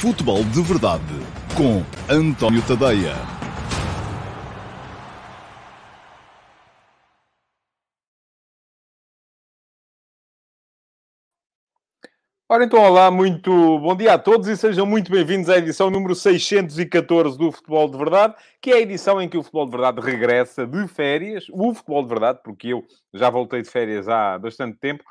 Futebol de Verdade com António Tadeia. Ora então, olá, muito bom dia a todos e sejam muito bem-vindos à edição número 614 do Futebol de Verdade, que é a edição em que o Futebol de Verdade regressa de férias, o Futebol de Verdade, porque eu já voltei de férias há bastante tempo.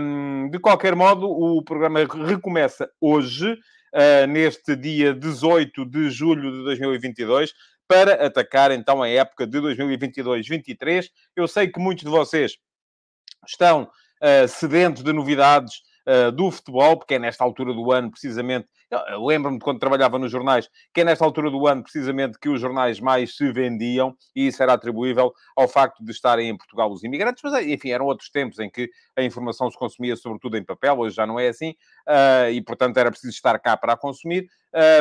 Um, de qualquer modo, o programa recomeça hoje, uh, neste dia 18 de julho de 2022, para atacar então a época de 2022-23. Eu sei que muitos de vocês estão uh, sedentos de novidades uh, do futebol, porque é nesta altura do ano, precisamente. Lembro-me quando trabalhava nos jornais, que é nesta altura do ano, precisamente, que os jornais mais se vendiam, e isso era atribuível ao facto de estarem em Portugal os imigrantes, mas, enfim, eram outros tempos em que a informação se consumia sobretudo em papel, hoje já não é assim, uh, e, portanto, era preciso estar cá para a consumir,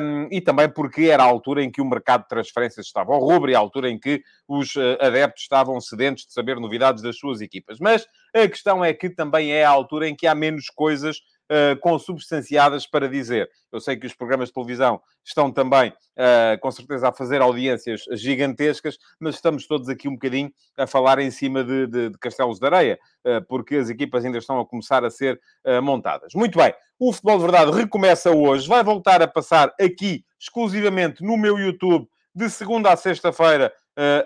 um, e também porque era a altura em que o mercado de transferências estava ao rubro e a altura em que os uh, adeptos estavam sedentes de saber novidades das suas equipas. Mas a questão é que também é a altura em que há menos coisas uh, consubstanciadas para dizer. Eu sei que os programas de televisão estão também, uh, com certeza, a fazer audiências gigantescas, mas estamos todos aqui um bocadinho a falar em cima de, de, de castelos de areia, uh, porque as equipas ainda estão a começar a ser uh, montadas. Muito bem, o Futebol de Verdade recomeça hoje, vai voltar a passar aqui, exclusivamente no meu YouTube, de segunda a sexta-feira,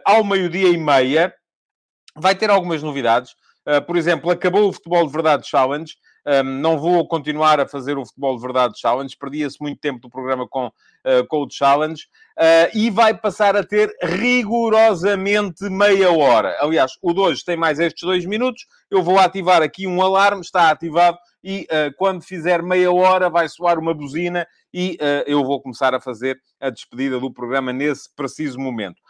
ao meio-dia e meia. Vai ter algumas novidades. por exemplo, acabou o Futebol de Verdade Challenge. Um, não vou continuar a fazer o Futebol de Verdade Challenge, perdia-se muito tempo do programa com, uh, com o Challenge, uh, e vai passar a ter rigorosamente meia hora. Aliás, o de hoje tem mais estes dois minutos, eu vou ativar aqui um alarme, está ativado, e uh, quando fizer meia hora vai soar uma buzina e eu vou começar a fazer a despedida do programa nesse preciso momento.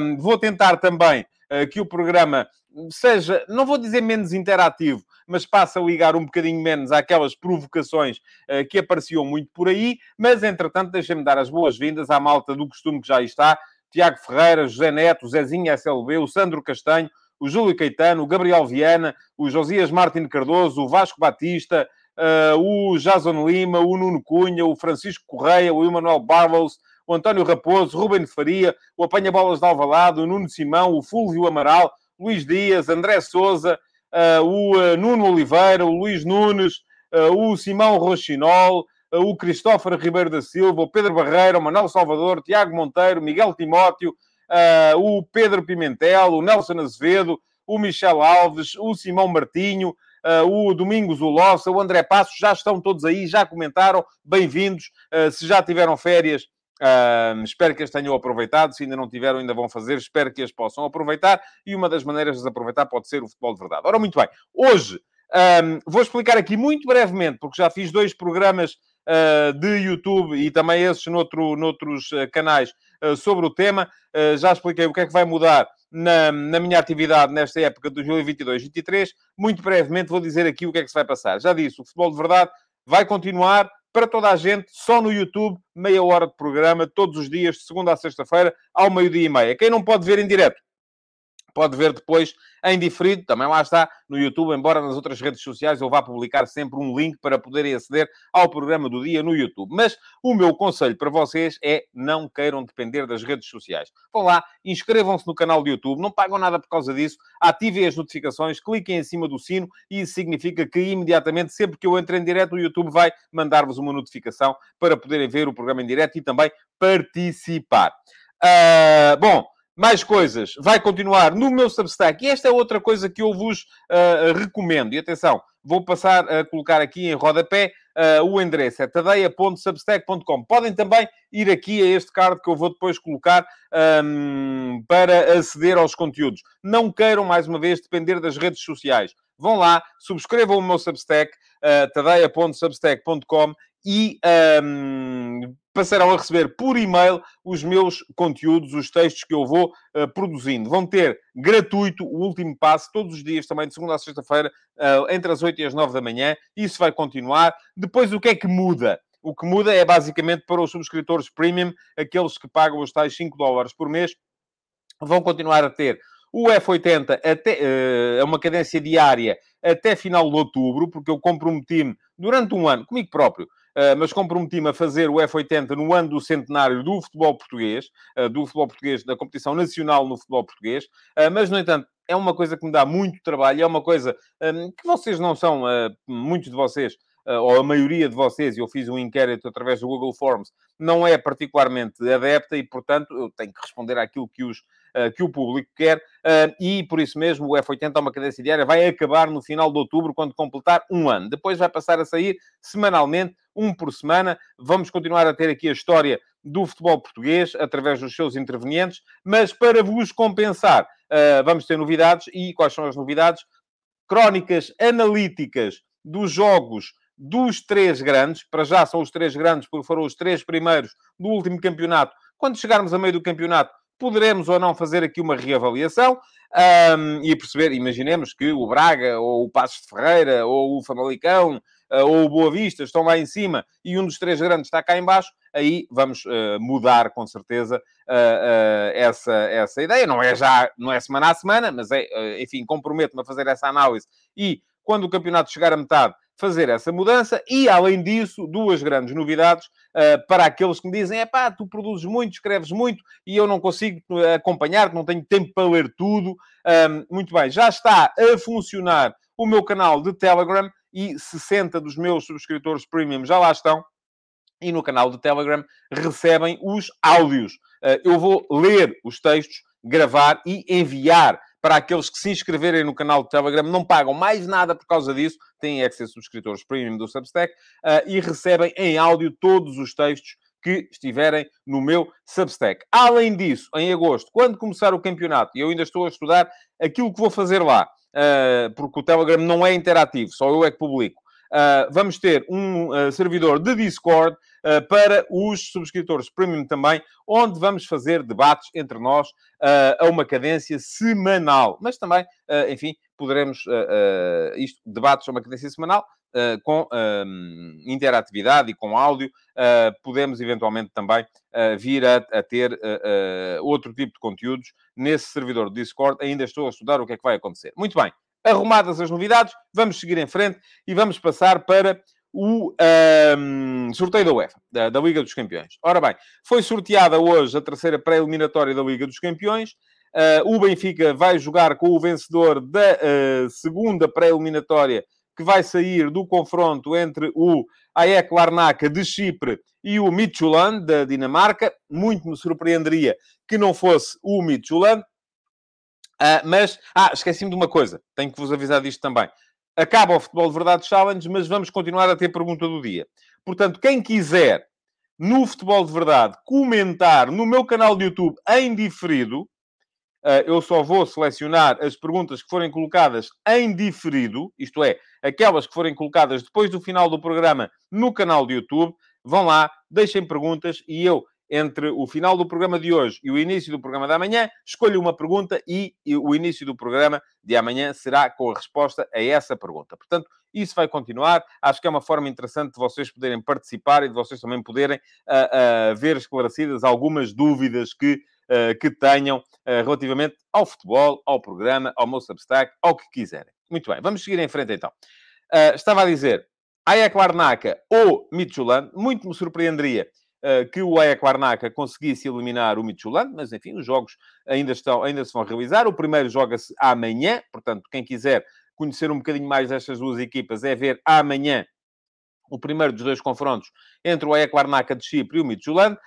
Um, vou tentar também que o programa seja, não vou dizer menos interativo, mas passa a ligar um bocadinho menos àquelas provocações uh, que apareciam muito por aí. Mas, entretanto, deixem-me dar as boas-vindas à malta do costume que já está. Tiago Ferreira, José Neto, Zezinho SLB, o Sandro Castanho, o Júlio Caetano, o Gabriel Viana, o Josias Martins Cardoso, o Vasco Batista, uh, o Jason Lima, o Nuno Cunha, o Francisco Correia, o Emanuel Barlows, o António Raposo, Ruben Faria, o Apanha Bolas de Alvalado, o Nuno Simão, o Fúlvio Amaral, Luís Dias, André Souza, uh, o uh, Nuno Oliveira, o Luís Nunes, uh, o Simão Rochinol, o Cristóforo Ribeiro da Silva, o Pedro Barreira, o Manuel Salvador, Tiago Monteiro, Miguel Timóteo, o Pedro Pimentel, o Nelson Azevedo, o Michel Alves, o Simão Martinho, o Domingos Ulossa, o André Passos, já estão todos aí, já comentaram, bem-vindos. se já tiveram férias, Uh, espero que as tenham aproveitado. Se ainda não tiveram, ainda vão fazer. Espero que as possam aproveitar. E uma das maneiras de aproveitar pode ser o futebol de verdade. Ora, muito bem. Hoje um, vou explicar aqui muito brevemente, porque já fiz dois programas uh, de YouTube e também esses noutro, noutros uh, canais uh, sobre o tema. já expliquei o que é que vai mudar na, na minha atividade nesta época de 2022-23. Muito brevemente vou dizer aqui o que é que se vai passar. Já disse, o futebol de verdade vai continuar para toda a gente, só no YouTube, meia hora de programa, todos os dias, de segunda a sexta-feira, ao meio-dia e meia. Quem não pode ver em direto, pode ver depois em diferido, também lá está no YouTube, embora nas outras redes sociais eu vá publicar sempre um link para poderem aceder ao programa do dia no YouTube. Mas o meu conselho para vocês é não queiram depender das redes sociais. Vão lá, inscrevam-se no canal do YouTube, não pagam nada por causa disso, ativem as notificações, cliquem em cima do sino e isso significa que imediatamente, sempre que eu entre em direto, o YouTube vai mandar-vos uma notificação para poderem ver o programa em direto e também participar. Uh, bom, mais coisas, vai continuar no meu Substack. E esta é outra coisa que eu vos uh, recomendo. E atenção, vou passar a colocar aqui em rodapé uh, o endereço. É tadeia.substack.com. Podem também ir aqui a este card que eu vou depois colocar um, para aceder aos conteúdos. Não queiram, mais uma vez, depender das redes sociais. Vão lá, subscrevam o meu Substack, uh, tadeia.substack.com e um, passarão a receber por e-mail os meus conteúdos, os textos que eu vou uh, produzindo. Vão ter gratuito o último passo, todos os dias, também de segunda a sexta-feira, uh, entre as 8 e as 9 da manhã. Isso vai continuar. Depois, o que é que muda? O que muda é basicamente para os subscritores premium, aqueles que pagam os tais 5 dólares por mês, vão continuar a ter o F80 até, uh, uma cadência diária até final de outubro, porque eu comprometi-me durante um ano, comigo próprio, mas comprometi-me a fazer o F80 no ano do centenário do futebol português, uh, do futebol português, da competição nacional no futebol português, uh, mas, no entanto, é uma coisa que me dá muito trabalho, é uma coisa que vocês não são, muitos de vocês, ou a maioria de vocês, e eu fiz um inquérito através do Google Forms, não é particularmente adepta e, portanto, eu tenho que responder àquilo que os eh, que o público quer, eh, e por isso mesmo o F80 é uma cadência diária, vai acabar no final de outubro, quando completar um ano. Depois vai passar a sair semanalmente, um por semana. Vamos continuar a ter aqui a história do futebol português através dos seus intervenientes, mas para vos compensar, eh, vamos ter novidades. E quais são as novidades? Crónicas analíticas dos jogos dos três grandes, para já são os três grandes, porque foram os três primeiros do último campeonato. Quando chegarmos a meio do campeonato, poderemos ou não fazer aqui uma reavaliação um, e perceber, imaginemos que o Braga, ou o Passos de Ferreira, ou o Famalicão, uh, ou o Boa Vista estão lá em cima e um dos três grandes está cá embaixo, aí vamos uh, mudar com certeza uh, essa, essa ideia. Não é já, não é semana a semana, mas é, enfim, comprometo-me a fazer essa análise e quando o campeonato chegar a metade, fazer essa mudança e, além disso, duas grandes novidades uh, para aqueles que me dizem: é pá, tu produzes muito, escreves muito e eu não consigo acompanhar, não tenho tempo para ler tudo. Um, muito bem, já está a funcionar o meu canal de Telegram e 60 dos meus subscritores premium já lá estão. E no canal de Telegram recebem os áudios. Uh, eu vou ler os textos, gravar e enviar para aqueles que se inscreverem no canal do Telegram, não pagam mais nada por causa disso, têm access subscritores premium do Substack uh, e recebem em áudio todos os textos que estiverem no meu Substack. Além disso, em agosto, quando começar o campeonato, e eu ainda estou a estudar aquilo que vou fazer lá, uh, porque o Telegram não é interativo, só eu é que publico. Uh, vamos ter um servidor de Discord para os subscritores premium também, onde vamos fazer debates entre nós a uma cadência semanal. Mas também, enfim, poderemos, isto, debates a uma cadência semanal, Uh, com uh, interatividade e com áudio, uh, podemos eventualmente também vir a, a ter outro tipo de conteúdos nesse servidor do Discord. Ainda estou a estudar o que é que vai acontecer. Muito bem, arrumadas as novidades, vamos seguir em frente e vamos passar para o um, sorteio da UEFA, da, da, Liga dos Campeões. Ora bem, foi sorteada hoje a terceira pré-eliminatória da Liga dos Campeões. Uh, o Benfica vai jogar com o vencedor da uh, segunda pré-eliminatória que vai sair do confronto entre o AEK Larnaca de Chipre e o Midtjylland da Dinamarca. Muito me surpreenderia que não fosse o Midtjylland. Uh, mas, ah, esqueci-me de uma coisa, tenho que vos avisar disto também. Acaba o Futebol de Verdade Challenge, mas vamos continuar a ter pergunta do dia. Portanto, quem quiser no Futebol de Verdade comentar no meu canal de YouTube em diferido, uh, eu só vou selecionar as perguntas que forem colocadas em diferido, isto é, aquelas que forem colocadas depois do final do programa no canal de YouTube. Vão lá, deixem perguntas e eu entre o final do programa de hoje e o início do programa de amanhã, escolha uma pergunta e o início do programa de amanhã será com a resposta a essa pergunta. Portanto, isso vai continuar. Acho que é uma forma interessante de vocês poderem participar e de vocês também poderem uh, uh, ver esclarecidas algumas dúvidas que, uh, que tenham relativamente ao futebol, ao programa, ao meu Substack, ao que quiserem. Muito bem, vamos seguir em frente então. estava a dizer, Ayak Larnaca ou Midtjylland, muito me surpreenderia que o Ajax Larnaca conseguisse eliminar o Midtjylland, mas enfim, os jogos ainda, estão, ainda se vão realizar. O primeiro joga-se amanhã, portanto, quem quiser conhecer um bocadinho mais destas duas equipas é ver amanhã o primeiro dos dois confrontos entre o Ajax Larnaca de Chipre e o Midtjylland.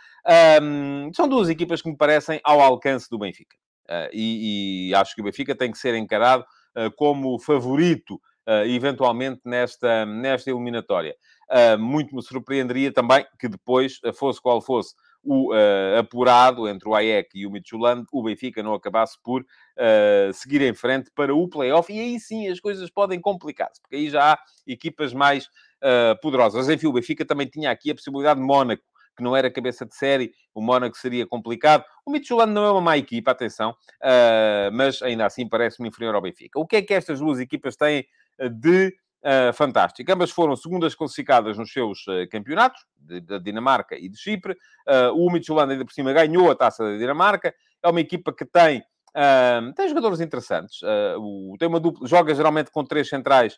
Um, são duas equipas que me parecem ao alcance do Benfica. Uh, e, e, acho que o Benfica tem que ser encarado uh, como favorito uh, eventualmente nesta, nesta eliminatória. Uh, muito me surpreenderia também que depois, ah, fosse qual fosse o uh, apurado entre o AEC e o Midtjylland, o Benfica não acabasse por uh, seguir em frente para o play-off. E aí sim as coisas podem complicar-se, porque aí já há equipas mais uh, poderosas. Enfim, o Benfica também tinha aqui a possibilidade de Mónaco, que não era cabeça de série, o Mónaco seria complicado. O Midtjylland não é uma má equipa, atenção, mas ainda assim parece-me inferior ao Benfica. O que é que estas duas equipas têm de uh, fantástico. Ambas foram segundas classificadas nos seus uh, campeonatos, da Dinamarca e de Chipre. Uh, o Midtjylland, ainda por cima, ganhou a taça da Dinamarca. É uma equipa que tem, uh, tem jogadores interessantes. O, tem uma dupla, joga geralmente com três centrais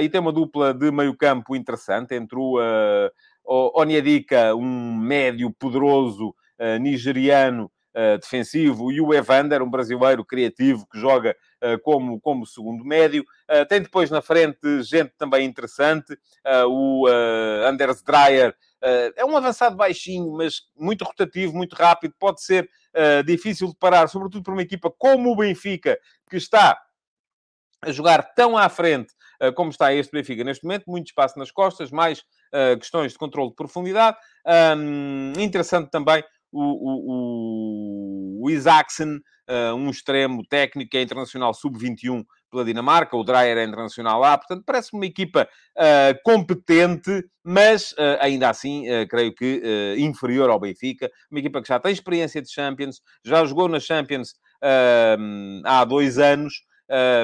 e tem uma dupla de meio campo interessante entre o Onyedika, um médio poderoso nigeriano defensivo, e o Evander, um brasileiro criativo que joga uh, como, como segundo médio. tem depois na frente gente também interessante, o Anders Dreyer, é um avançado baixinho, mas muito rotativo, muito rápido, pode ser difícil de parar, sobretudo para uma equipa como o Benfica, que está a jogar tão à frente uh, como está este Benfica neste momento, muito espaço nas costas, mais uh, questões de controle de profundidade. Um, interessante também o, o, o Isaacsen, uh, um extremo técnico, é internacional sub-21 pela Dinamarca, o Dreyer é internacional lá, portanto parece uma equipa uh, competente, mas uh, ainda assim creio que inferior ao Benfica, uma equipa que já tem experiência de Champions, já jogou na Champions há dois anos,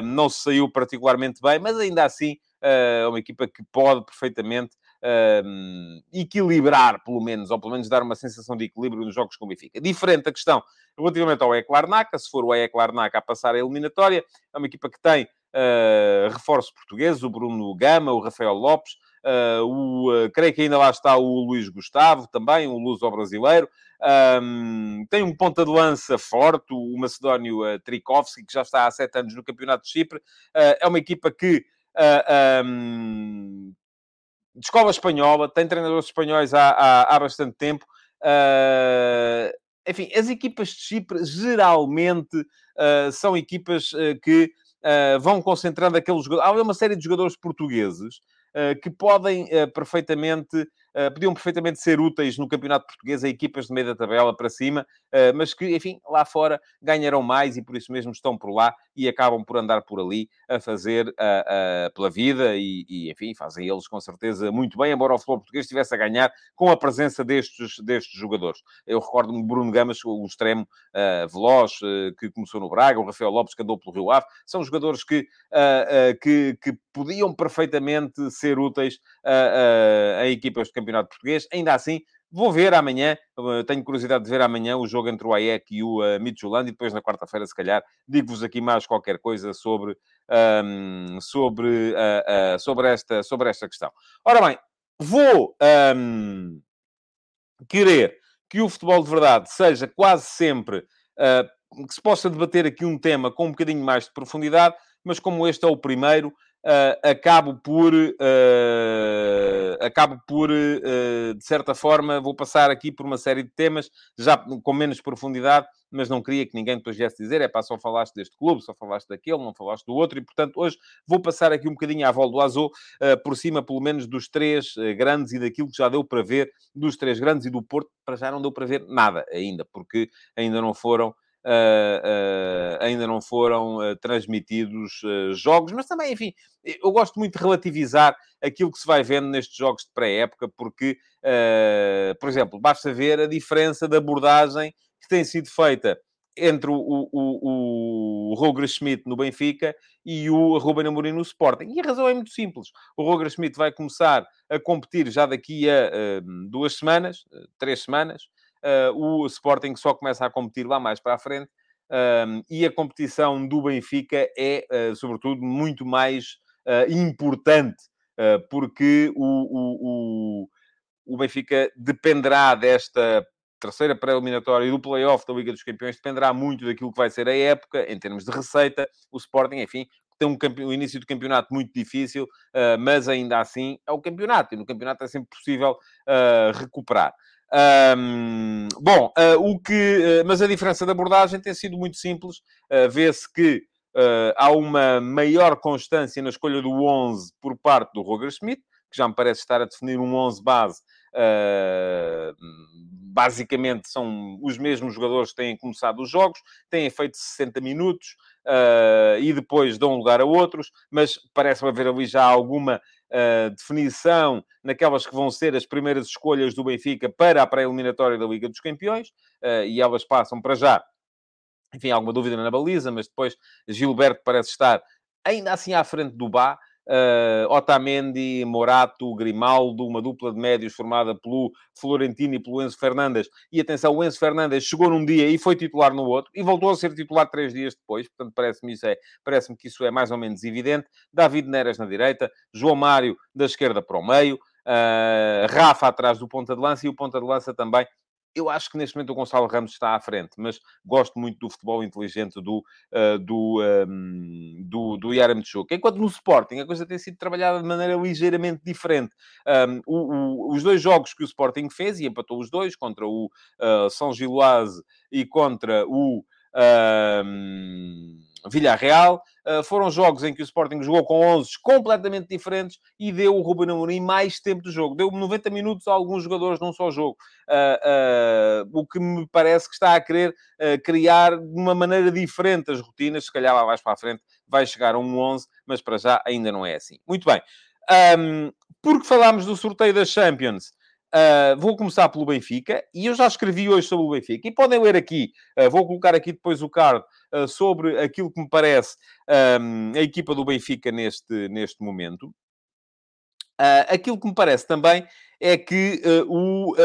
não se saiu particularmente bem, mas ainda assim é uma equipa que pode perfeitamente uh, equilibrar, pelo menos, ou pelo menos dar uma sensação de equilíbrio nos jogos com o Benfica. Diferente a questão relativamente ao EC Larnaca, se for o EC Larnaca a passar a eliminatória, é uma equipa que tem uh, reforços portugueses, o Bruno Gama, o Rafael Lopes, Uh, o, uh, creio que ainda lá está o Luís Gustavo, também, um luso-brasileiro. Um, tem um ponta de lança forte, o Macedónio uh, Trikovski, que já está há sete anos no Campeonato de Chipre. Uh, é uma equipa que um, de escola espanhola, tem treinadores espanhóis há, há, há bastante tempo. Uh, enfim, as equipas de Chipre geralmente uh, são equipas uh, que vão concentrando aqueles jogadores. Há uma série de jogadores portugueses que podem perfeitamente podiam perfeitamente ser úteis no campeonato português a equipas de meio da tabela para cima, uh, mas que, enfim, lá fora ganharão mais e por isso mesmo estão por lá e acabam por andar por ali a fazer uh, pela vida e, e, enfim, fazem eles com certeza muito bem, embora o futebol português estivesse a ganhar com a presença destes, destes jogadores. Eu recordo-me Bruno Gamas, o extremo veloz, que começou no Braga, o Rafael Lopes, que andou pelo Rio Ave, são jogadores que, que, que podiam perfeitamente ser úteis a, a, a equipas de campeonato português. Ainda assim, vou ver amanhã, eh, tenho curiosidade de ver amanhã o jogo entre o AEC e o uh, Midtjylland e depois na quarta-feira, se calhar, digo-vos aqui mais qualquer coisa sobre, um, sobre, uh, uh, sobre, esta, sobre esta questão. Ora bem, vou um, querer que o futebol de verdade seja quase sempre uh, que se possa debater aqui um tema com um bocadinho mais de profundidade, mas como este é o primeiro, uh, acabo por, uh, acabo por, uh, de certa forma, vou passar aqui por uma série de temas, já com menos profundidade, mas não queria que ninguém depois viesse dizer, é pá, só falaste deste clube, só falaste daquele, não falaste do outro, e portanto hoje vou passar aqui um bocadinho à volta do Azul, por cima pelo menos dos três grandes e daquilo que já deu para ver dos três grandes e do Porto, para já não deu para ver nada ainda, porque ainda não foram Uh, uh, ainda não foram uh, transmitidos jogos, mas também, enfim, eu gosto muito de relativizar aquilo que se vai vendo nestes jogos de pré-época, porque, por exemplo, basta ver a diferença de abordagem que tem sido feita entre o, o, o, Roger Schmidt no Benfica e o Ruben Amorim no Sporting. E a razão é muito simples. O Roger Schmidt vai começar a competir já daqui a duas semanas, três semanas, o Sporting só começa a competir lá mais para a frente. Um, e a competição do Benfica é, uh, sobretudo, muito mais uh, importante, porque o, o, o, o, Benfica dependerá desta terceira pré-eliminatória e do play-off da Liga dos Campeões, dependerá muito daquilo que vai ser a época, em termos de receita. O Sporting, enfim, tem um, um início de campeonato muito difícil, mas ainda assim é o campeonato, e no campeonato é sempre possível recuperar. Um, bom, uh, o que, uh, mas a diferença de abordagem tem sido muito simples. Uh, Vê-se que há uma maior constância na escolha do 11 por parte do Roger Schmidt, que já me parece estar a definir um 11 base. basicamente são os mesmos jogadores que têm começado os jogos, têm feito 60 minutos e depois dão lugar a outros, mas parece haver ali já alguma uh, definição naquelas que vão ser as primeiras escolhas do Benfica para a pré-eliminatória da Liga dos Campeões, uh, e elas passam para já. Enfim, alguma dúvida na baliza, mas depois Gilberto parece estar ainda assim à frente do Bá uh, Otamendi, Morato, Grimaldo, uma dupla de médios formada pelo Florentino e pelo Enzo Fernandes. E atenção, o Enzo Fernandes chegou num dia e foi titular no outro, e voltou a ser titular três dias depois, portanto parece-me é, parece que isso é mais ou menos evidente. David Neres na direita, João Mário da esquerda para o meio, Uh, Rafa atrás do ponta de lança e o ponta de lança também eu acho que neste momento o Gonçalo Ramos está à frente, mas gosto muito do futebol inteligente do, uh, do, um, do, do Yaramchuk. Enquanto no Sporting a coisa tem sido trabalhada de maneira ligeiramente diferente. Um, o, o, os dois jogos que o Sporting fez, e empatou os dois, contra o uh, São Giloase e contra o... Uh, Villarreal. Uh, foram jogos em que o Sporting jogou com 11 completamente diferentes e deu o Ruben Amorim mais tempo de jogo. Deu 90 minutos a alguns jogadores num só jogo. Uh, uh, o que me parece que está a querer criar de uma maneira diferente as rotinas. Se calhar lá mais para a frente vai chegar a um 11, mas para já ainda não é assim. Muito bem. Um, porque falámos do sorteio das Champions... Uh, vou começar pelo Benfica, e eu já escrevi hoje sobre o Benfica, e podem ler aqui, uh, vou colocar aqui depois o card uh, sobre aquilo que me parece um, a equipa do Benfica neste, neste momento. aquilo que me parece também é que o.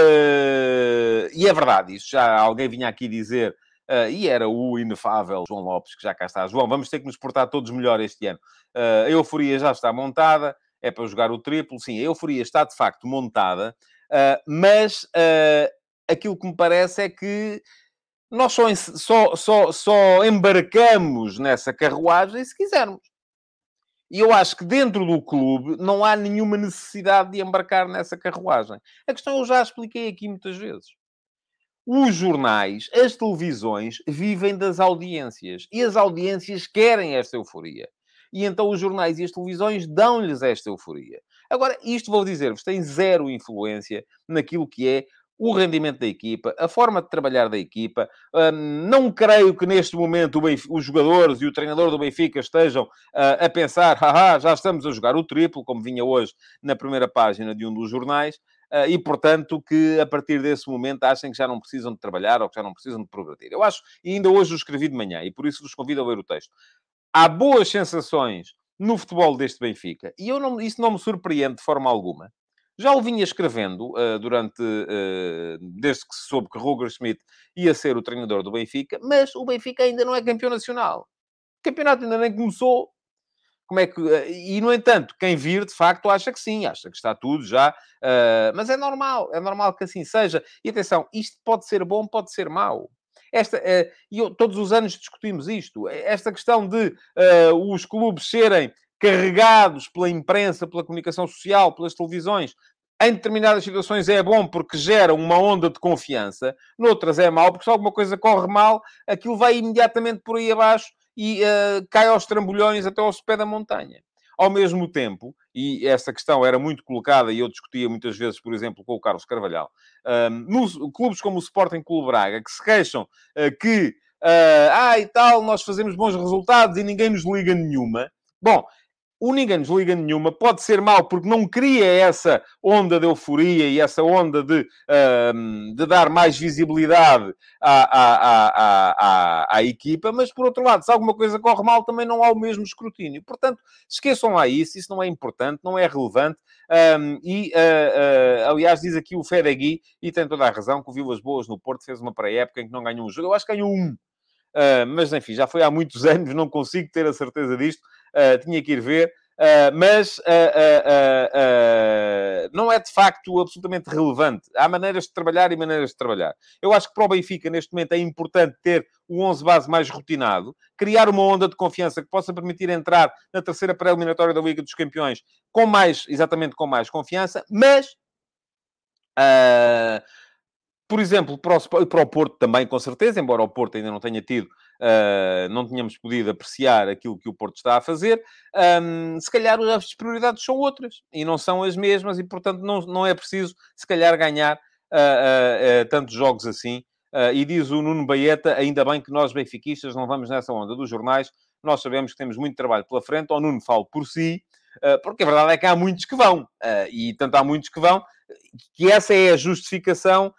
e é verdade, isso já alguém vinha aqui dizer. e era o inefável João Lopes, que já cá está. João, vamos ter que nos portar todos melhor este ano. a euforia já está montada, é para jogar o triplo. Sim, a euforia está de facto montada, Uh, mas uh, aquilo que me parece é que nós só, só, só, só embarcamos nessa carruagem se quisermos. E eu acho que dentro do clube não há nenhuma necessidade de embarcar nessa carruagem. A questão eu já expliquei aqui muitas vezes. Os jornais, as televisões vivem das audiências. E as audiências querem esta euforia. E então os jornais e as televisões dão-lhes esta euforia. Agora, isto vou dizer-vos, tem zero influência naquilo que é o rendimento da equipa, a forma de trabalhar da equipa. Um, não creio que neste momento os jogadores e o treinador do Benfica estejam uh, a pensar, haha, já estamos a jogar o triplo, como vinha hoje na primeira página de um dos jornais. Uh, e, portanto, que a partir desse momento achem que já não precisam de trabalhar ou que já não precisam de progredir. Eu acho, e ainda hoje o escrevi de manhã, e por isso vos convido a ler o texto. Há boas sensações no futebol deste Benfica. E eu não, isso não me surpreende de forma alguma. Já o vinha escrevendo uh, durante, uh, desde que se soube que Roger Schmidt ia ser o treinador do Benfica, mas o Benfica ainda não é campeão nacional. O campeonato ainda nem começou. Como é que... Uh, e, no entanto, quem vir, de facto, acha que sim, acha que está tudo já... mas é normal, é normal que assim seja. E atenção, isto pode ser bom, pode ser mau. Esta, uh, e eu, todos os anos discutimos isto. Esta questão de uh, os clubes serem carregados pela imprensa, pela comunicação social, pelas televisões, em determinadas situações é bom porque gera uma onda de confiança, noutras é mau porque se alguma coisa corre mal, aquilo vai imediatamente por aí abaixo e uh, cai aos trambolhões até ao pé da montanha. Ao mesmo tempo, e essa questão era muito colocada e eu discutia muitas vezes, por exemplo, com o Carlos Carvalhal, um, clubes como o Sporting Clube Braga, que se queixam uh, que, uh, ah, e tal, nós fazemos bons resultados e ninguém nos liga nenhuma. Bom, o ninguém nos liga nenhuma pode ser mau porque não cria essa onda de euforia e essa onda de, um, de dar mais visibilidade à, à, à, à, à, equipa, mas por outro lado, se alguma coisa corre mal, também não há o mesmo escrutínio. Portanto, esqueçam lá isso, isso não é importante, não é relevante. Um, e, uh, uh, aliás, diz aqui o Fedegui, e tem toda a razão, que o Vilas Boas no Porto fez uma pré-época em que não ganhou um jogo. Eu acho que ganhou um. Uh, mas enfim, já foi há muitos anos, não consigo ter a certeza disto. Uh, tinha que ir ver. Uh, mas não é de facto absolutamente relevante. Há maneiras de trabalhar e maneiras de trabalhar. Eu acho que para o Benfica, neste momento, é importante ter o 11 base mais rotinado, criar uma onda de confiança que possa permitir entrar na terceira pré-eliminatória da Liga dos Campeões com mais, exatamente com mais confiança, mas. Uh, por exemplo, para o, para o Porto também, com certeza, embora o Porto ainda não tenha tido, uh, não tenhamos podido apreciar aquilo que o Porto está a fazer, um, se calhar as prioridades são outras e não são as mesmas e, portanto, não, não é preciso, se calhar, ganhar uh, uh, tantos jogos assim. e diz o Nuno Baeta, ainda bem que nós, benfiquistas, não vamos nessa onda dos jornais, nós sabemos que temos muito trabalho pela frente, o Nuno fala por si, porque a verdade é que há muitos que vão, e tanto há muitos que vão, que essa é a justificação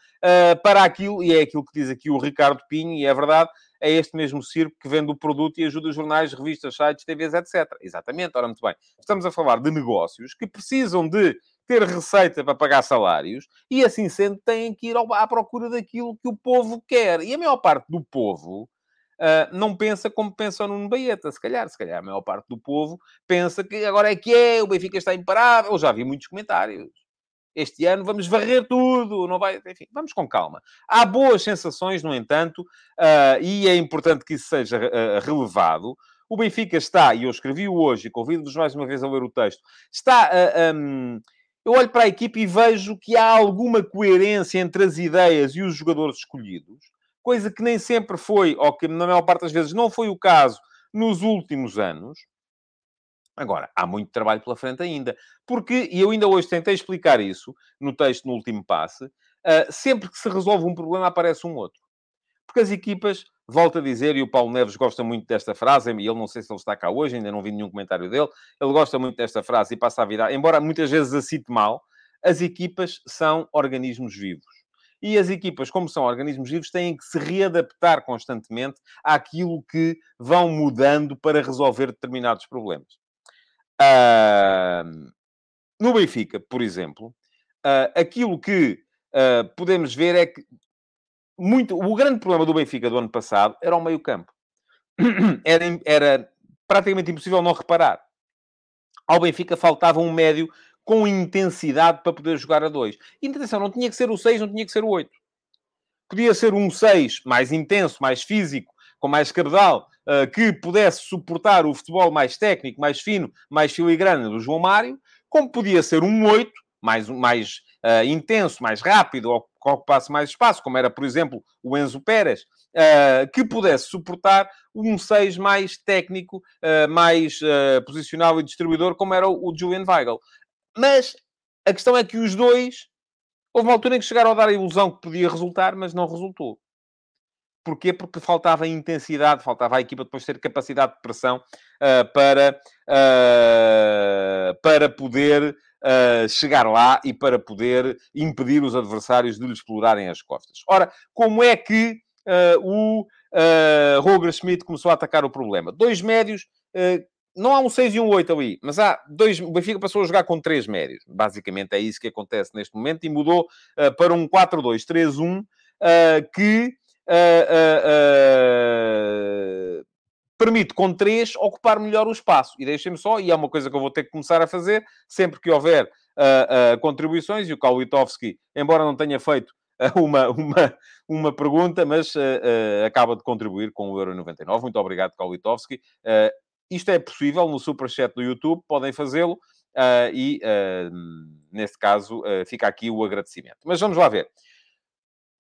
para aquilo, e é aquilo que diz aqui o Ricardo Pinho, e é verdade, é este mesmo circo que vende o produto e ajuda os jornais, revistas, sites, TVs, etc. Exatamente, ora, muito bem. Estamos a falar de negócios que precisam de ter receita para pagar salários e, assim sendo, têm que ir à procura daquilo que o povo quer. E a maior parte do povo Uh, não pensa como pensa no Baeta, se calhar. Se calhar a maior parte do povo pensa que agora é que é, o Benfica está imparável. Eu já vi muitos comentários. Este ano vamos varrer tudo, não vai... Enfim, vamos com calma. Há boas sensações, no entanto, uh, e é importante que isso seja uh, relevado. O Benfica está, e eu escrevi-o hoje, e convido-vos mais uma vez a ler o texto, está... Uh, um, eu olho para a equipe e vejo que há alguma coerência entre as ideias e os jogadores escolhidos, coisa que nem sempre foi, ou que na maior parte das vezes não foi o caso nos últimos anos. Agora, há muito trabalho pela frente ainda. Porque, e eu ainda hoje tentei explicar isso no texto no último passe, uh, sempre que se resolve um problema aparece um outro. Porque as equipas, volto a dizer, e o Paulo Neves gosta muito desta frase, e ele não sei se ele está cá hoje, ainda não vi nenhum comentário dele, ele gosta muito desta frase e passa a vida, embora muitas vezes a cite mal, as equipas são organismos vivos. E as equipas, como são organismos vivos, têm que se readaptar constantemente àquilo que vão mudando para resolver determinados problemas. Uh, no Benfica, por exemplo, uh, aquilo que uh, podemos ver é que muito, o grande problema do Benfica do ano passado era o meio-campo. Era, era praticamente impossível não reparar. Ao Benfica faltava um médio com intensidade para poder jogar a dois. E atenção, não tinha que ser o 6, não tinha que ser o 8. Podia ser um 6 mais intenso, mais físico, com mais cabedal, que pudesse suportar o futebol mais técnico, mais fino, mais filigrana do João Mário, como podia ser um 8, mais, mais uh, intenso, mais rápido, ou que ocupasse mais espaço, como era, por exemplo, o Enzo Pérez, uh, que pudesse suportar um 6 mais técnico, uh, mais posicional e distribuidor, como era o, Julian Weigl. Mas a questão é que os dois, houve uma altura em que chegaram a dar a ilusão que podia resultar, mas não resultou. Porquê? Porque faltava intensidade, faltava à equipa depois ter capacidade de pressão uh, para, uh, para poder uh, chegar lá e para poder impedir os adversários de lhe explorarem as costas. Ora, como é que o Roger Schmidt começou a atacar o problema? Dois médios não há um 6 e um 8 ali, mas há dois. O Benfica passou a jogar com três médios. Basicamente é isso que acontece neste momento e mudou uh, para um 4-2-3-1 uh, que uh, permite, com três, ocupar melhor o espaço. E deixem-me só, e é uma coisa que eu vou ter que começar a fazer, sempre que houver contribuições, e o Kalitovski, embora não tenha feito uma, uma, uma pergunta, mas acaba de contribuir com o Euro 99. Muito obrigado, Kalitovski. isto é possível no Superchat do YouTube, podem fazê-lo. Uh, e, uh, nesse caso, uh, fica aqui o agradecimento. Mas vamos lá ver.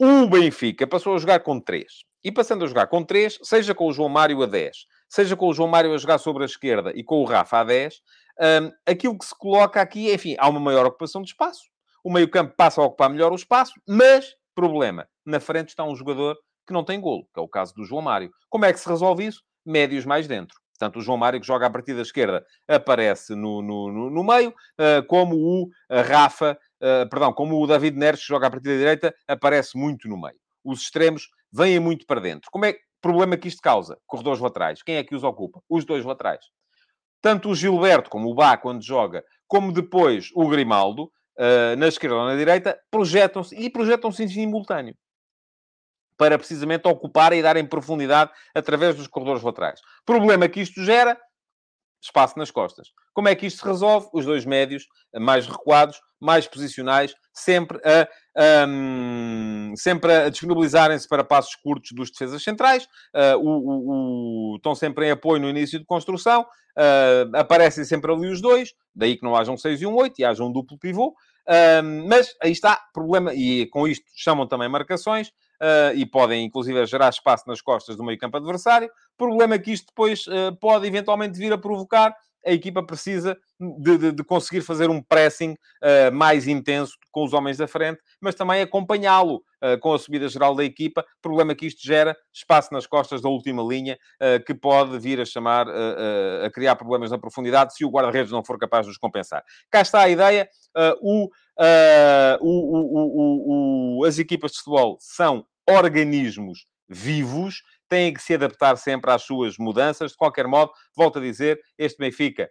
O Benfica passou a jogar com 3. E passando a jogar com 3, seja com o João Mário a 10, seja com o João Mário a jogar sobre a esquerda e com o Rafa a 10, um, aquilo que se coloca aqui é, enfim, há uma maior ocupação de espaço. O meio-campo passa a ocupar melhor o espaço, mas, problema, na frente está um jogador que não tem golo, que é o caso do João Mário. Como é que se resolve isso? Médios mais dentro. Portanto, o João Mário, que joga a partir da esquerda, aparece no, no, no, no meio, uh, como o Rafa uh, perdão, como o David Neres joga a partir da direita, aparece muito no meio. Os extremos vêm muito para dentro. Como é que problema que isto causa? Corredores laterais. Quem é que os ocupa? Os dois laterais. Tanto o Gilberto como o Bá, quando joga, como depois o Grimaldo, uh, na esquerda ou na direita, projetam-se e projetam-se em simultâneo. Para precisamente ocupar e darem profundidade através dos corredores laterais. Problema que isto gera, espaço nas costas. Como é que isto se resolve? Os dois médios mais recuados, mais posicionais, sempre a, um, sempre a disponibilizarem-se para passos curtos dos defesas centrais, uh, o, o, o, estão sempre em apoio no início de construção, uh, aparecem sempre ali os dois, daí que não haja um 6 e um 8 e haja um duplo pivô, mas aí está, problema, e com isto chamam também marcações, uh, e podem, inclusive, gerar espaço nas costas do meio-campo adversário. Problema que isto depois uh, pode eventualmente vir a provocar. A equipa precisa de, de, de conseguir fazer um pressing uh, mais intenso com os homens da frente, mas também acompanhá-lo com a subida geral da equipa. Problema que isto gera espaço nas costas da última linha, que pode vir a chamar, a criar problemas na profundidade se o guarda-redes não for capaz de os compensar. Cá está a ideia. o, o, o, as equipas de futebol são organismos vivos, têm que se adaptar sempre às suas mudanças. De qualquer modo, volto a dizer, este Benfica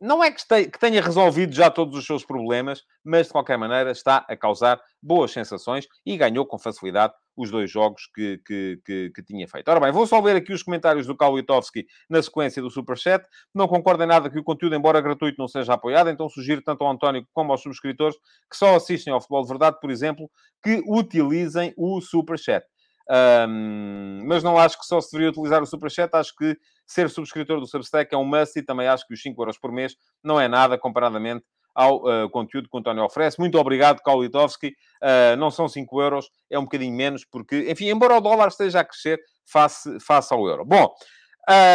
não é que, tenha resolvido já todos os seus problemas, mas de qualquer maneira está a causar boas sensações e ganhou com facilidade os dois jogos que, que, que, que tinha feito. Ora bem, vou só ver aqui os comentários do Kalitovski na sequência do Superchat. Não concordo em nada que o conteúdo, embora gratuito, não seja apoiado, então sugiro tanto ao António como aos subscritores que só assistem ao Futebol de Verdade, por exemplo, que utilizem o Superchat. Um, mas não acho que só se deveria utilizar o Superchat, acho que ser subscritor do Substack é um must e também acho que os 5 euros por mês não é nada comparadamente ao uh, conteúdo que o António oferece. Muito obrigado, Kaulitovski. Uh, não são 5 euros, é um bocadinho menos, porque, enfim, embora o dólar esteja a crescer face, face ao euro. Bom,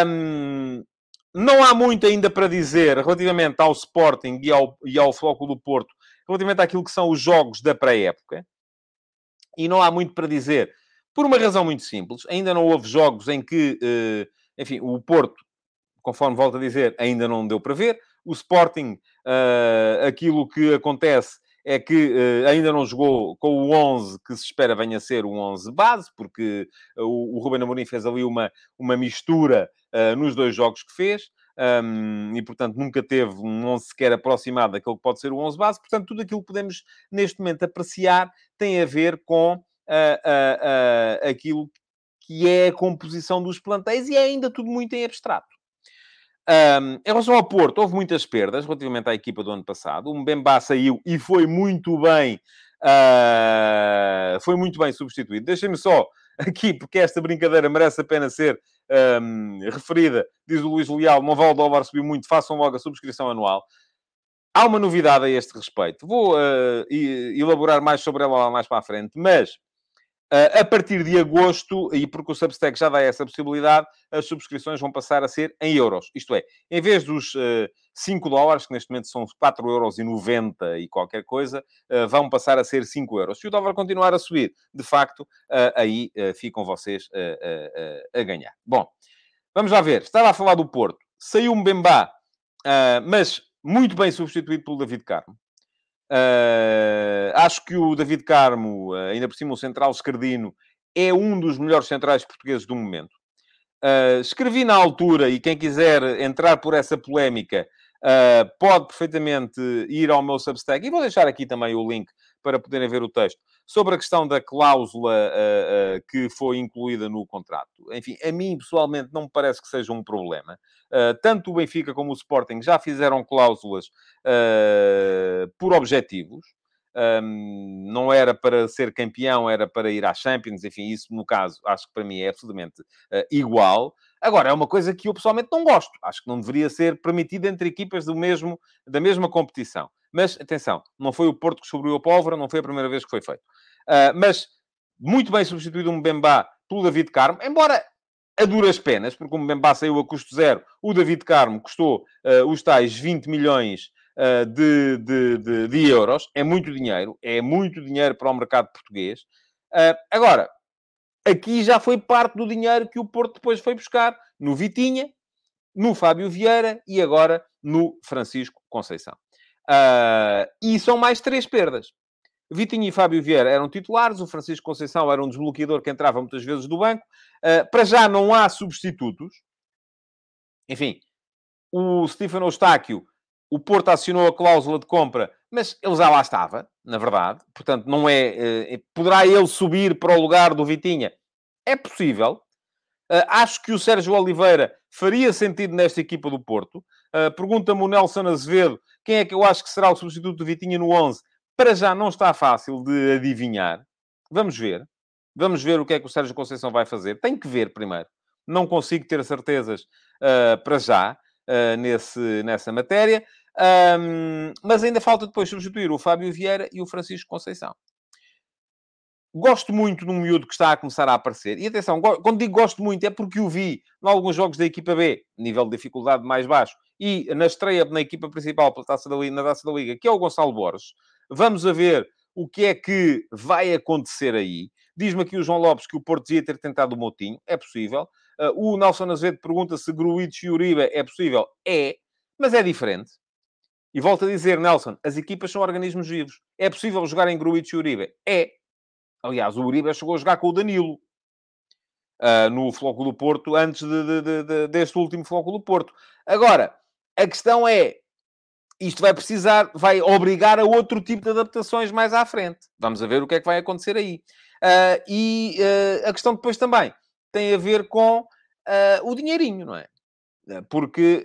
um, não há muito ainda para dizer relativamente ao Sporting e ao, e ao Floco do Porto, relativamente àquilo que são os jogos da pré-época. E não há muito para dizer por uma razão muito simples. Ainda não houve jogos em que, eh, enfim, o Porto, conforme volto a dizer, ainda não deu para ver. O Sporting, eh, aquilo que acontece é que uh, ainda não jogou com o 11 que se espera venha a ser o 11 base, porque o, o Ruben Amorim fez ali uma, uma mistura nos dois jogos que fez. Um, e, portanto, nunca teve um 11 sequer aproximado daquele que pode ser o 11 base. Portanto, tudo aquilo que podemos, neste momento, apreciar tem a ver com uh, uh, aquilo que é a composição dos plantéis e é ainda tudo muito em abstrato. Um, em relação ao Porto, houve muitas perdas relativamente à equipa do ano passado. O Mbemba saiu e foi muito bem, uh, foi muito bem substituído. Deixem-me só aqui, porque esta brincadeira merece a pena ser um, referida. Diz o Luís Leal, não vale dólar subir muito, façam logo a subscrição anual. Há uma novidade a este respeito. Vou uh, elaborar mais sobre ela lá mais para a frente, mas a partir de agosto, e porque o Substack já dá essa possibilidade, as subscrições vão passar a ser em euros. Isto é, em vez dos uh, 5 dólares, que neste momento são 4,90 euros e qualquer coisa, uh, vão passar a ser 5 euros. Se o dólar continuar a subir, de facto, uh, aí ficam vocês a ganhar. Bom, vamos lá ver. Estava a falar do Porto. Saiu um Bembá, mas muito bem substituído pelo David Carmo. Uh, acho que o David Carmo, uh, ainda por cima o central escardino, é um dos melhores centrais portugueses do momento. Uh, escrevi na altura, e quem quiser entrar por essa polémica, pode perfeitamente ir ao meu Substack. E vou deixar aqui também o link para poderem ver o texto sobre a questão da cláusula uh, uh, que foi incluída no contrato. Enfim, a mim pessoalmente não me parece que seja um problema. Uh, tanto o Benfica como o Sporting já fizeram cláusulas por objetivos. Um, não era para ser campeão, era para ir à Champions, enfim, isso no caso acho que para mim é absolutamente igual. Agora, é uma coisa que eu pessoalmente não gosto. Acho que não deveria ser permitido entre equipas do mesmo, da mesma competição. Mas, atenção, não foi o Porto que subiu a pólvora, não foi a primeira vez que foi feito. Uh, mas, muito bem substituído um Mbemba pelo David Carmo, embora a duras penas, porque o Mbemba saiu a custo zero, o David Carmo custou uh, os tais 20 milhões uh, de, de, de, de, euros. É muito dinheiro, é muito dinheiro para o mercado português. agora, aqui já foi parte do dinheiro que o Porto depois foi buscar no Vitinha, no Fábio Vieira e agora no Francisco Conceição. Uh, e são mais três perdas. Vitinho e Fábio Vieira eram titulares, o Francisco Conceição era um desbloqueador que entrava muitas vezes do banco. Uh, para já não há substitutos. Enfim, o Stefano Eustáquio, o Porto acionou a cláusula de compra, mas ele já lá estava, na verdade. Portanto, não é... Uh, poderá ele subir para o lugar do Vitinha? É possível. Uh, acho que o Sérgio Oliveira faria sentido nesta equipa do Porto. Uh, Pergunta-me o Nelson Azevedo quem é que eu acho que será o substituto do Vitinha no 11. Para já não está fácil de adivinhar. Vamos ver. Vamos ver o que é que o Sérgio Conceição vai fazer. Tem que ver primeiro. Não consigo ter certezas uh, para já nesse, nessa matéria. Um, mas ainda falta depois substituir o Fábio Vieira e o Francisco Conceição. Gosto muito um miúdo que está a começar a aparecer. E atenção, quando digo gosto muito é porque o vi em alguns jogos da equipa B, nível de dificuldade mais baixo, e na estreia na equipa principal pela taça da, na Taça da Liga, que é o Gonçalo Borges. Vamos a ver o que é que vai acontecer aí. Diz-me aqui o João Lopes que o Porto devia ter tentado o Motinho. É possível. Uh, o Nelson Azevedo pergunta se Gruitch e Uribe é possível. É, mas é diferente. E volto a dizer, Nelson, as equipas são organismos vivos. É possível jogar em Gruitch e Uribe? É. Aliás, o Uribe chegou a jogar com o Danilo. Uh, no Floco do Porto, antes de, de, de, deste último Floco do Porto. Agora, a questão é, isto vai precisar, vai obrigar a outro tipo de adaptações mais à frente. Vamos a ver o que é que vai acontecer aí. Uh, e uh, a questão depois também tem a ver com uh, o dinheirinho, não é? Porque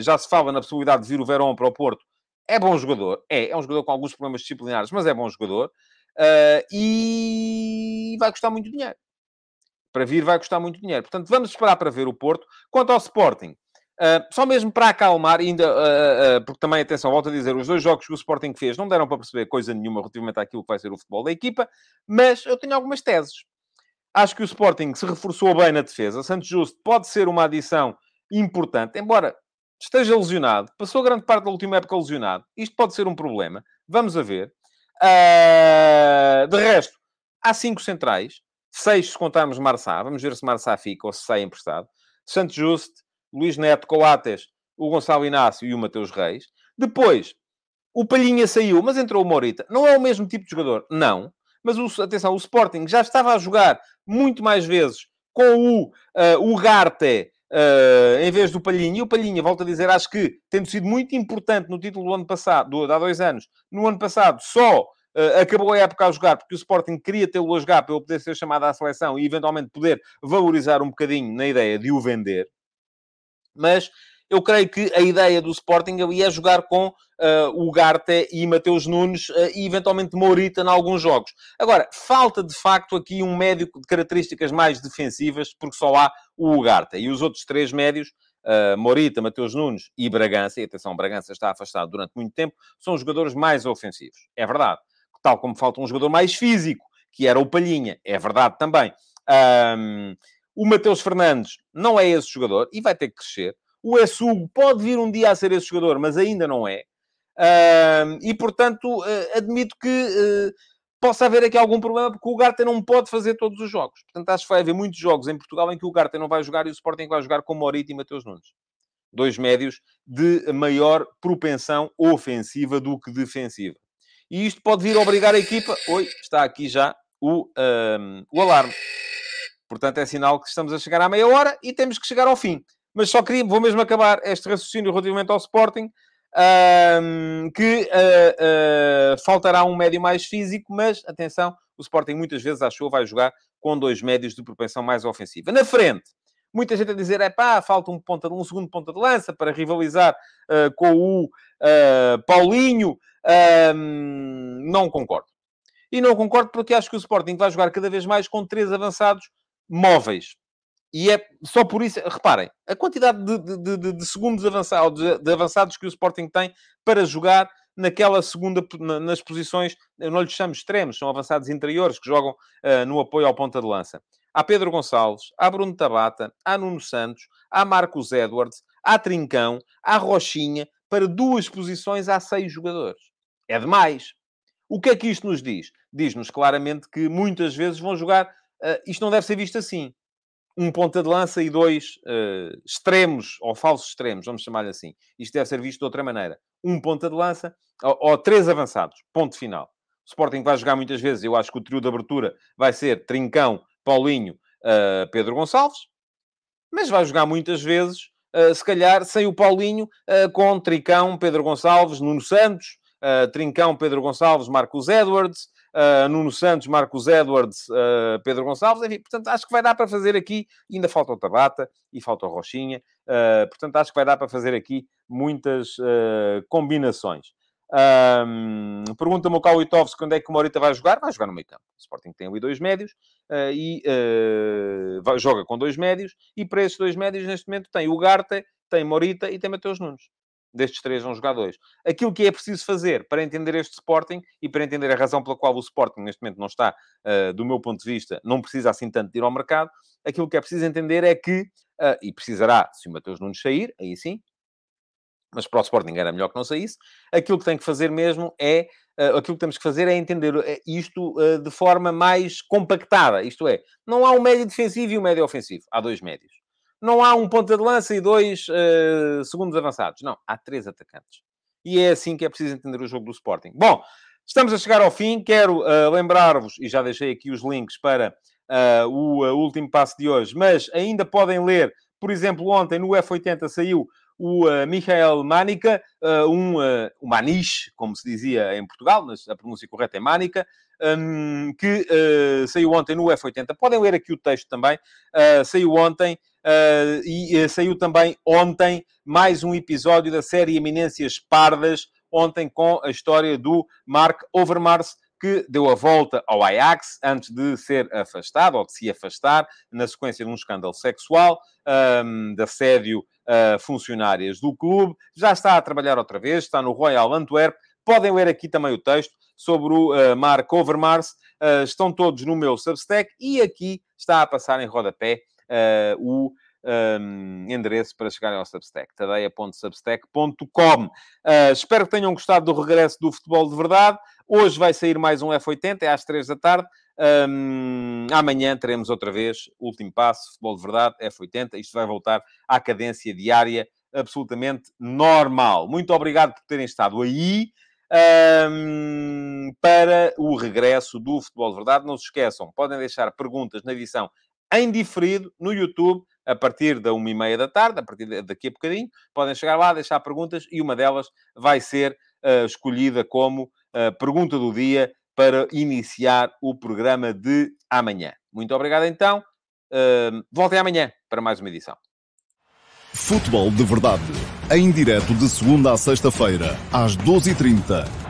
já se fala na possibilidade de vir o Verón para o Porto. É bom jogador, é, é um jogador com alguns problemas disciplinares, mas é bom jogador. e vai custar muito dinheiro. Para vir vai custar muito dinheiro. Portanto, vamos esperar para ver o Porto. Quanto ao Sporting, Uh, só mesmo para acalmar, ainda, uh, uh, porque também, atenção, volto a dizer, os dois jogos que o Sporting fez não deram para perceber coisa nenhuma relativamente àquilo que vai ser o futebol da equipa, mas eu tenho algumas teses. Acho que o Sporting se reforçou bem na defesa. Santos Justo pode ser uma adição importante, embora esteja lesionado, passou grande parte da última época lesionado. Isto pode ser um problema. Vamos a ver. de resto, há cinco centrais, seis se contarmos Marçá. Vamos ver se Marçá fica ou se sai emprestado. Santos Justo Luís Neto, Coates, o Gonçalo Inácio e o Mateus Reis. Depois, o Palhinha saiu, mas entrou o Morita. Não é o mesmo tipo de jogador? Não. Mas, o, atenção, o Sporting já estava a jogar muito mais vezes com o, uh, o Garte uh, em vez do Palhinha. E o Palhinha, volto a dizer, acho que, tendo sido muito importante no título do ano passado, do, há dois anos, no ano passado, só uh, acabou a época a jogar porque o Sporting queria tê-lo a jogar para ele poder ser chamado à seleção e, eventualmente, poder valorizar um bocadinho na ideia de o vender mas eu creio que a ideia do Sporting ali é jogar com uh, o Garte e Mateus Nunes uh, e eventualmente Morita em alguns jogos. Agora, falta de facto aqui um médio de características mais defensivas, porque só há o Ugarte. E os outros três médios, uh, Morita, Mateus Nunes e Bragança, e atenção, Bragança está afastado durante muito tempo, são jogadores mais ofensivos. É verdade. Tal como falta um jogador mais físico, que era o Palhinha. É verdade também. Um, o Mateus Fernandes não é esse jogador e vai ter que crescer. O Essugo pode vir um dia a ser esse jogador, mas ainda não é. Uh, e, portanto, uh, admito que uh, possa haver aqui algum problema, porque o Garta não pode fazer todos os jogos. Portanto, acho que vai haver muitos jogos em Portugal em que o Garta não vai jogar e o Sporting vai jogar com Morita e Mateus Nunes. Dois médios de maior propensão ofensiva do que defensiva. E isto pode vir a obrigar a equipa... Oi, está aqui já o, o alarme. Portanto, é sinal que estamos a chegar à meia hora e temos que chegar ao fim. Mas só queria, vou mesmo acabar este raciocínio relativamente ao Sporting, que uh, uh, faltará um médio mais físico, mas atenção, o Sporting muitas vezes achou vai jogar com dois médios de propensão mais ofensiva. Na frente, muita gente a dizer, é pá, falta um, ponta, um segundo ponta de lança para rivalizar uh, com o Paulinho. não concordo. E não concordo porque acho que o Sporting vai jogar cada vez mais com três avançados móveis. E é só por isso, reparem, a quantidade de, de, de, de segundos avançados, de avançados que o Sporting tem para jogar naquela segunda, nas posições, eu não lhes chamo extremos, são avançados interiores que jogam uh, no apoio ao ponta de lança. Há Pedro Gonçalves, há Bruno Tabata, há Nuno Santos, há Marcos Edwards, há Trincão, há Rochinha, para duas posições há seis jogadores. É demais. O que é que isto nos diz? Diz-nos claramente que muitas vezes vão jogar Uh, isto não deve ser visto assim. Um ponta de lança e dois uh, extremos, ou falsos extremos, vamos chamar-lhe assim. Isto deve ser visto de outra maneira. Um ponta de lança ou, ou três avançados. Ponto final. O Sporting vai jogar muitas vezes. Eu acho que o trio de abertura vai ser Trincão, Paulinho, uh, Pedro Gonçalves. Mas vai jogar muitas vezes, se calhar, sem o Paulinho, com Trincão, Pedro Gonçalves, Nuno Santos, Trincão, Pedro Gonçalves, Marcos Edwards, uh, Nuno Santos, Marcos Edwards, uh, Pedro Gonçalves, enfim, portanto, acho que vai dar para fazer aqui, ainda falta o Tabata e falta o Rochinha, uh, portanto, acho que vai dar para fazer aqui muitas combinações. Um, Pergunta-me o Kaulitovski quando é que o Morita vai jogar. Vai jogar no meio campo. O Sporting tem ali dois médios uh, e uh, vai, joga com dois médios. E para esses dois médios, neste momento, tem o Garte, tem Morita e tem Mateus Nunes destes três vão jogar dois. Aquilo que é preciso fazer para entender este Sporting e para entender a razão pela qual o Sporting neste momento não está, uh, do meu ponto de vista, não precisa assim tanto de ir ao mercado, aquilo que é preciso entender é que, uh, e precisará, se o Mateus Nunes sair, aí sim, mas para o Sporting era melhor que não saísse, aquilo que tem que fazer mesmo é, uh, aquilo que temos que fazer é entender isto de forma mais compactada, isto é, não há um médio defensivo e um médio ofensivo, há dois médios não há um ponta de lança e dois uh, segundos avançados. Não, há três atacantes. E é assim que é preciso entender o jogo do Sporting. Bom, estamos a chegar ao fim. Quero uh, lembrar-vos, e já deixei aqui os links para uh, o último passo de hoje, mas ainda podem ler, por exemplo, ontem no F80 saiu o uh, Michael Manica, uh, um, uh, maniche, como se dizia em Portugal, mas a pronúncia correta é Manica, um, que saiu ontem no F80. Podem ler aqui o texto também. saiu ontem e saiu também ontem mais um episódio da série Eminências Pardas, ontem com a história do Mark Overmars, que deu a volta ao Ajax antes de ser afastado, ou de se afastar, na sequência de um escândalo sexual, um, de assédio a funcionárias do clube. Já está a trabalhar outra vez, está no Royal Antwerp. Podem ler aqui também o texto sobre o uh, Mark Overmars. Uh, estão todos no meu Substack e aqui está a passar em rodapé uh, o um, endereço para chegarem ao Substack, tadeia.substack.com. Uh, espero que tenham gostado do regresso do futebol de verdade. Hoje vai sair mais um F80, é às 3 da tarde. Um, amanhã teremos outra vez último passo, futebol de verdade, F80. Isto vai voltar à cadência diária absolutamente normal. Muito obrigado por terem estado aí. Um, para o regresso do Futebol de Verdade. Não se esqueçam, podem deixar perguntas na edição em diferido no YouTube a partir da uma e meia da tarde, a partir daqui a bocadinho. Podem chegar lá, deixar perguntas e uma delas vai ser uh, escolhida como uh, pergunta do dia para iniciar o programa de amanhã. Muito obrigado então. Uh, voltem amanhã para mais uma edição. Futebol de Verdade. Em direto de segunda a sexta-feira, às 12h30